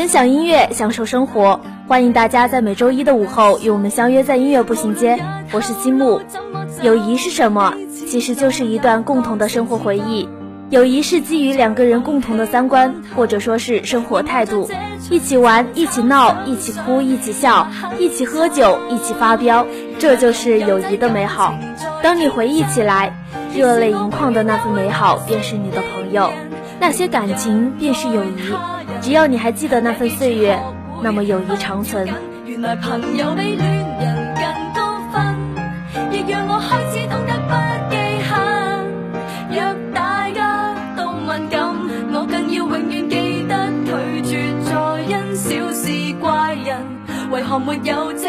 分享音乐，享受生活，欢迎大家在每周一的午后与我们相约在音乐步行街。我是西木。友谊是什么？其实就是一段共同的生活回忆。友谊是基于两个人共同的三观，或者说是生活态度，一起玩，一起闹，一起哭，一起笑，一起喝酒，一起发飙，这就是友谊的美好。当你回忆起来，热泪盈眶的那份美好，便是你的朋友；那些感情，便是友谊。只要你还记得那份岁月，那么友谊长存。原来朋友比恋人更多分，亦让我开始懂得不记恨。若大家都敏感，我更要永远记得拒绝再因小事怪人，为何没有這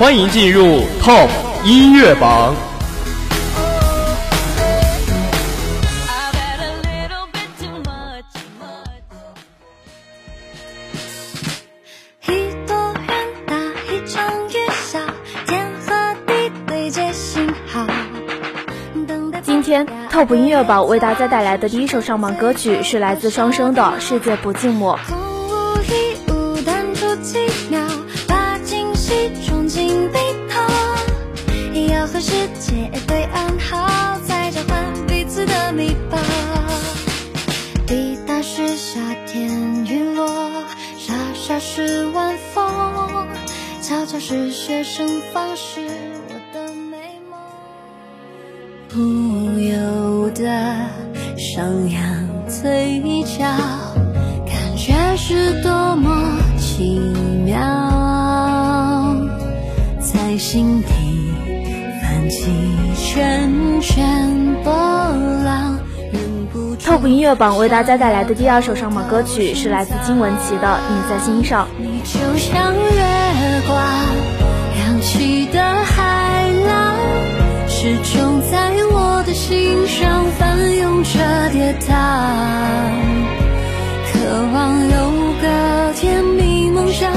欢迎进入 Top 音乐榜。今天 Top 音乐榜为大家带来的第一首上榜歌曲是来自双生的《世界不寂寞》。界对暗号，再交换彼此的密报。滴答是夏天雨落，沙沙是晚风，悄悄是学生放肆我的美梦。不由得上扬嘴角，感觉是多么奇妙，在心 Top 音乐榜为大家带来的第二首上榜歌曲是来自金玟岐的《你在心上》。你就像月光，扬起的海浪，始终在我的心上翻涌着跌宕。渴望有个甜蜜梦想，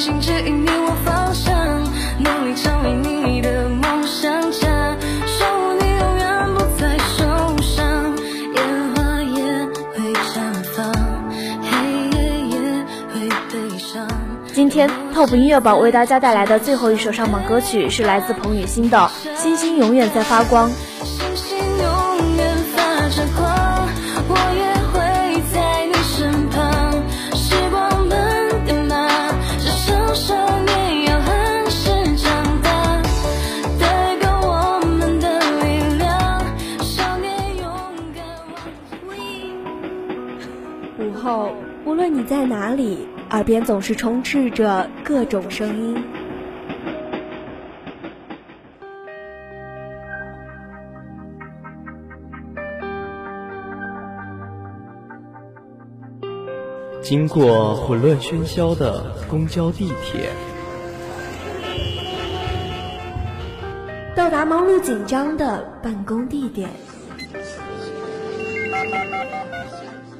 贝壳七星指引你我方向，努力成为你的梦想家，守护你永远不再受伤，烟花也会绽放，黑夜也会悲伤。今天 Top 音乐榜为大家带来的最后一首上榜歌曲是来自彭雨欣的《星星永远在发光》。午后无论你在哪里耳边总是充斥着各种声音。经过混乱喧嚣的公交地铁到达忙碌紧张的办公地点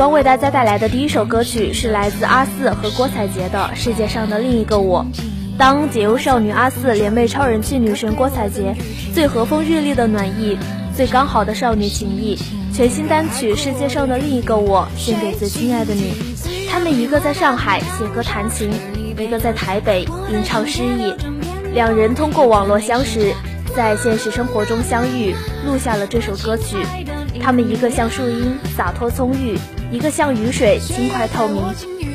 光为大家带来的第一首歌曲是来自阿四和郭采洁的《世界上的另一个我》。当解忧少女阿四联袂超人气女神郭采洁，最和风日丽的暖意，最刚好的少女情谊，全新单曲《世界上的另一个我》献给最亲爱的你。他们一个在上海写歌弹琴，一个在台北吟唱诗意，两人通过网络相识，在现实生活中相遇，录下了这首歌曲。他们一个像树荫洒脱葱郁，一个像雨水轻快透明，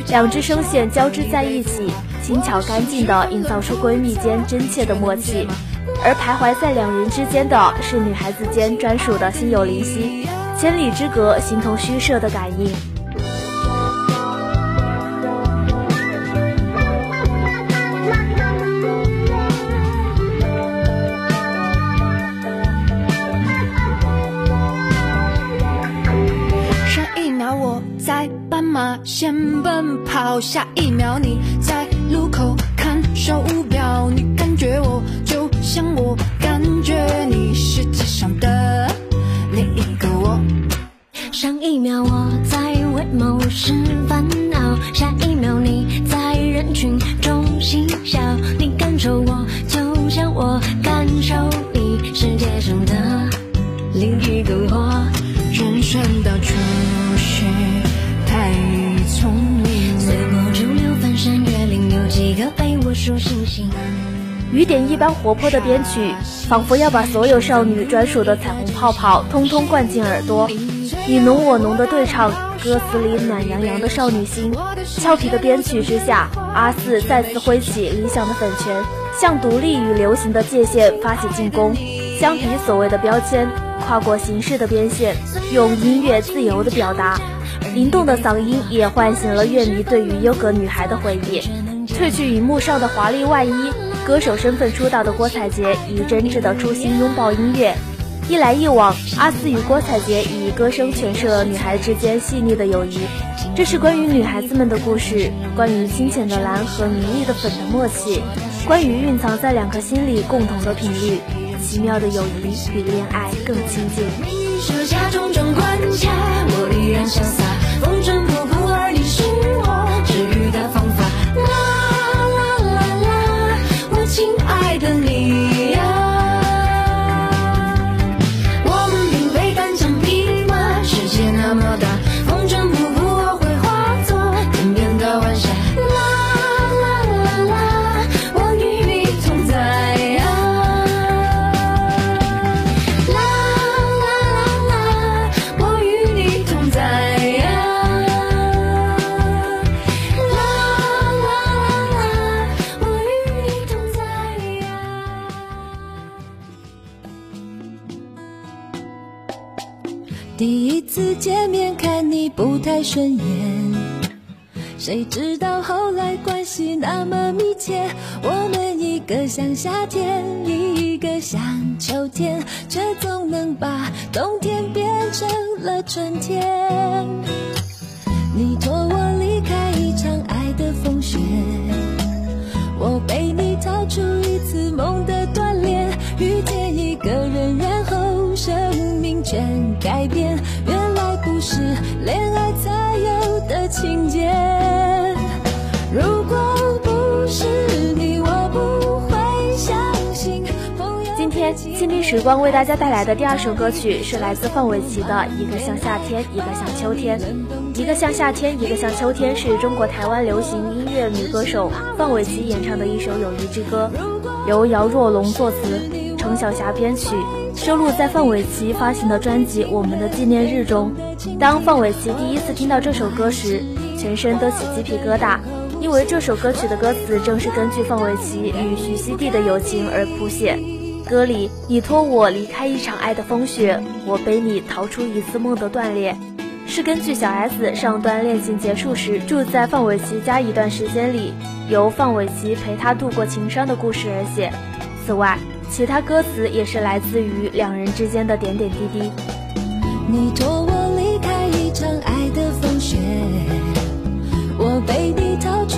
两只声线交织在一起，轻巧干净的营造出闺蜜间真切的默契。而徘徊在两人之间的是女孩子间专属的心有灵犀，千里之隔形同虚设的感应。先奔跑，下一秒你在路口看手表，你感觉我就像我感觉你，世界上的另一个我。上一秒我在为某事烦恼，下一秒你在人群中嬉笑，你感受我就像我感受你，世界上的另一个我。人生到处雨点一般活泼的编曲，仿佛要把所有少女专属的彩虹泡泡通通灌进耳朵。你侬我侬的对唱，歌词里暖洋洋的少女心。俏皮的编曲之下，阿四再次挥起理想的粉拳，向独立与流行的界限发起进攻。相比所谓的标签，跨过形式的边线，用音乐自由的表达。灵动的嗓音也唤醒了乐迷对于优格女孩的回忆。褪去荧幕上的华丽外衣，歌手身份出道的郭采洁以真挚的初心拥抱音乐。一来一往，阿肆与郭采洁以歌声诠释了女孩之间细腻的友谊。这是关于女孩子们的故事，关于清浅的蓝和明丽的粉的默契，关于蕴藏在两颗心里共同的频率。奇妙的友谊比恋爱更亲近。风尘太顺眼，谁知道后来关系那么密切？我们一个像夏天，一个像秋天，却总能把冬天变成了春天。时光为大家带来的第二首歌曲是来自范玮琪的《一个像夏天，一个像秋天》。一个像夏天，一个像秋天，是中国台湾流行音乐女歌手范玮琪演唱的一首友谊之歌，由姚若龙作词，程晓霞编曲，收录在范玮琪发行的专辑《我们的纪念日》中。当范玮琪第一次听到这首歌时，全身都起鸡皮疙瘩。因为这首歌曲的歌词正是根据范玮琪与徐熙娣的友情而谱写。歌里“你拖我离开一场爱的风雪，我背你逃出一次梦的断裂”，是根据小 S 上段恋情结束时住在范玮琪家一段时间里，由范玮琪陪她度过情伤的故事而写。此外，其他歌词也是来自于两人之间的点点滴滴。你拖我离开一场爱的风雪，我背你。逃出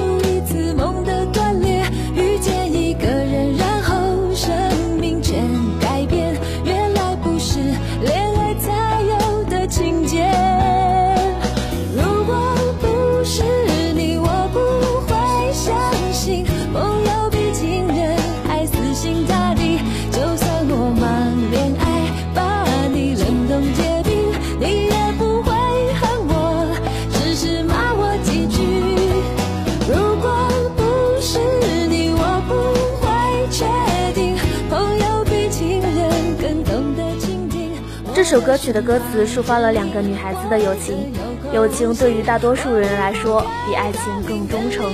这首歌曲的歌词抒发了两个女孩子的友情，友情对于大多数人来说比爱情更忠诚。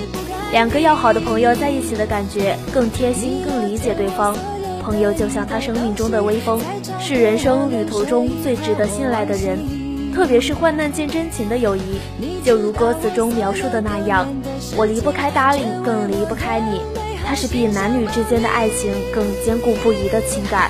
两个要好的朋友在一起的感觉更贴心，更理解对方。朋友就像他生命中的微风，是人生旅途中最值得信赖的人。特别是患难见真情的友谊，就如歌词中描述的那样，我离不开 Darling，更离不开你。它是比男女之间的爱情更坚固不移的情感。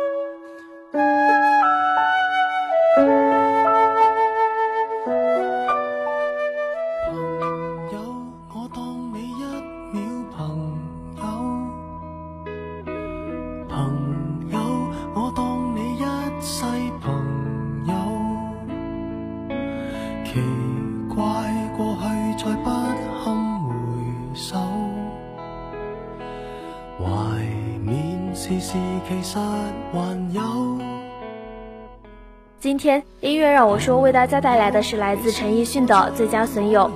我说为大家带来的是来自陈奕迅的《最佳损友》。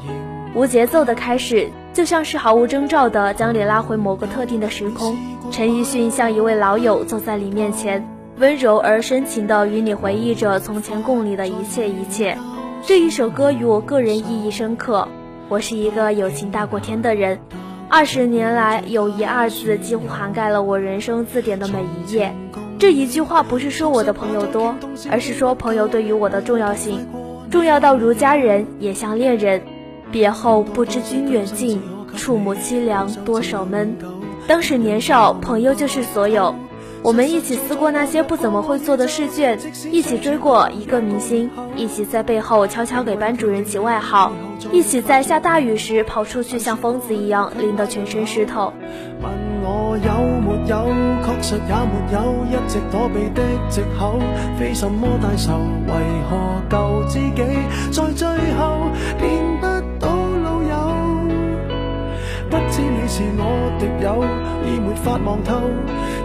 无节奏的开始，就像是毫无征兆的将你拉回某个特定的时空。陈奕迅像一位老友坐在你面前，温柔而深情的与你回忆着从前共你的一切一切。这一首歌与我个人意义深刻。我是一个友情大过天的人。二十年来，友谊二字几乎涵盖了我人生字典的每一页。这一句话不是说我的朋友多，而是说朋友对于我的重要性，重要到如家人也像恋人。别后不知君远近，触目凄凉多少闷。当时年少，朋友就是所有。我们一起撕过那些不怎么会做的试卷，一起追过一个明星，一起在背后悄悄给班主任起外号，一起在下大雨时跑出去像疯子一样淋得全身湿透。我有没有，确实也没有，一直躲避的借口，非什么大仇，为何救自己，在最后变不到老友？不知你。是我敵友，已沒法望透，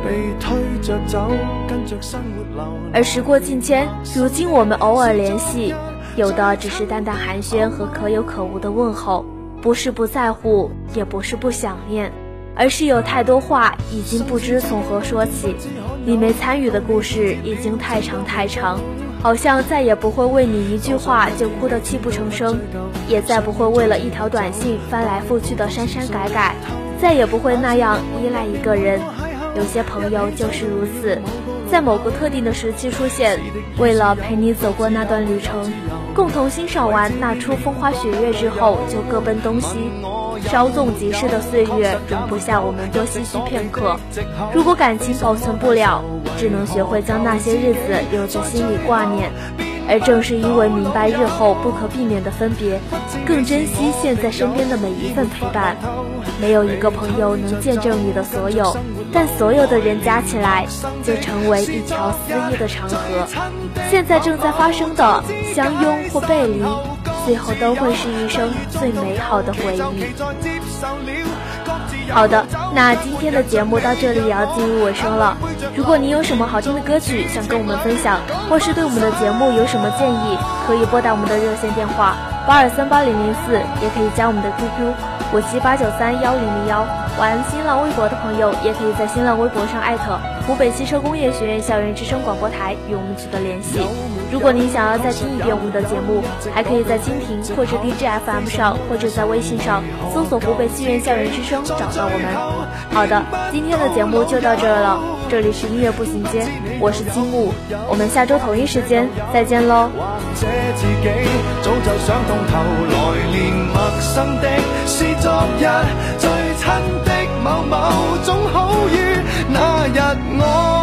被推着走，跟着生活流。而時過境遷，如今我們偶爾聯繫，有的只是淡淡寒暄和可有可無的問候，不是不在乎，也不是不想念，而是有太多话已经不知从何说起，你没参与的故事已经太长太长。好像再也不会为你一句话就哭得泣不成声，也再不会为了一条短信翻来覆去的删删改改，再也不会那样依赖一个人。有些朋友就是如此，在某个特定的时期出现，为了陪你走过那段旅程，共同欣赏完那出风花雪月之后就各奔东西。稍纵即逝的岁月容不下我们多唏嘘片刻。如果感情保存不了，只能学会将那些日子留在心里挂念。而正是因为明白日后不可避免的分别，更珍惜现在身边的每一份陪伴。没有一个朋友能见证你的所有，但所有的人加起来就成为一条肆意的长河。现在正在发生的相拥或背离，最后都会是一生最美好的回忆。好的，那今天的节目到这里也要进入尾声了。如果你有什么好听的歌曲想跟我们分享，或是对我们的节目有什么建议，可以拨打我们的热线电话八二三八零零四，也可以加我们的 QQ 五七八九三幺零零幺。玩新浪微博的朋友，也可以在新浪微博上艾特湖北汽车工业学院校园之声广播台与我们取得联系。如果您想要再听一遍我们的节目，还可以在蜻蜓或者 DJFM 上，或者在微信上搜索湖北汽院校园之声找到我们。好的，今天的节目就到這兒了。这里是音乐步行街，我是金木，我们下周同一时间再见喽。真的某某种好意那日我。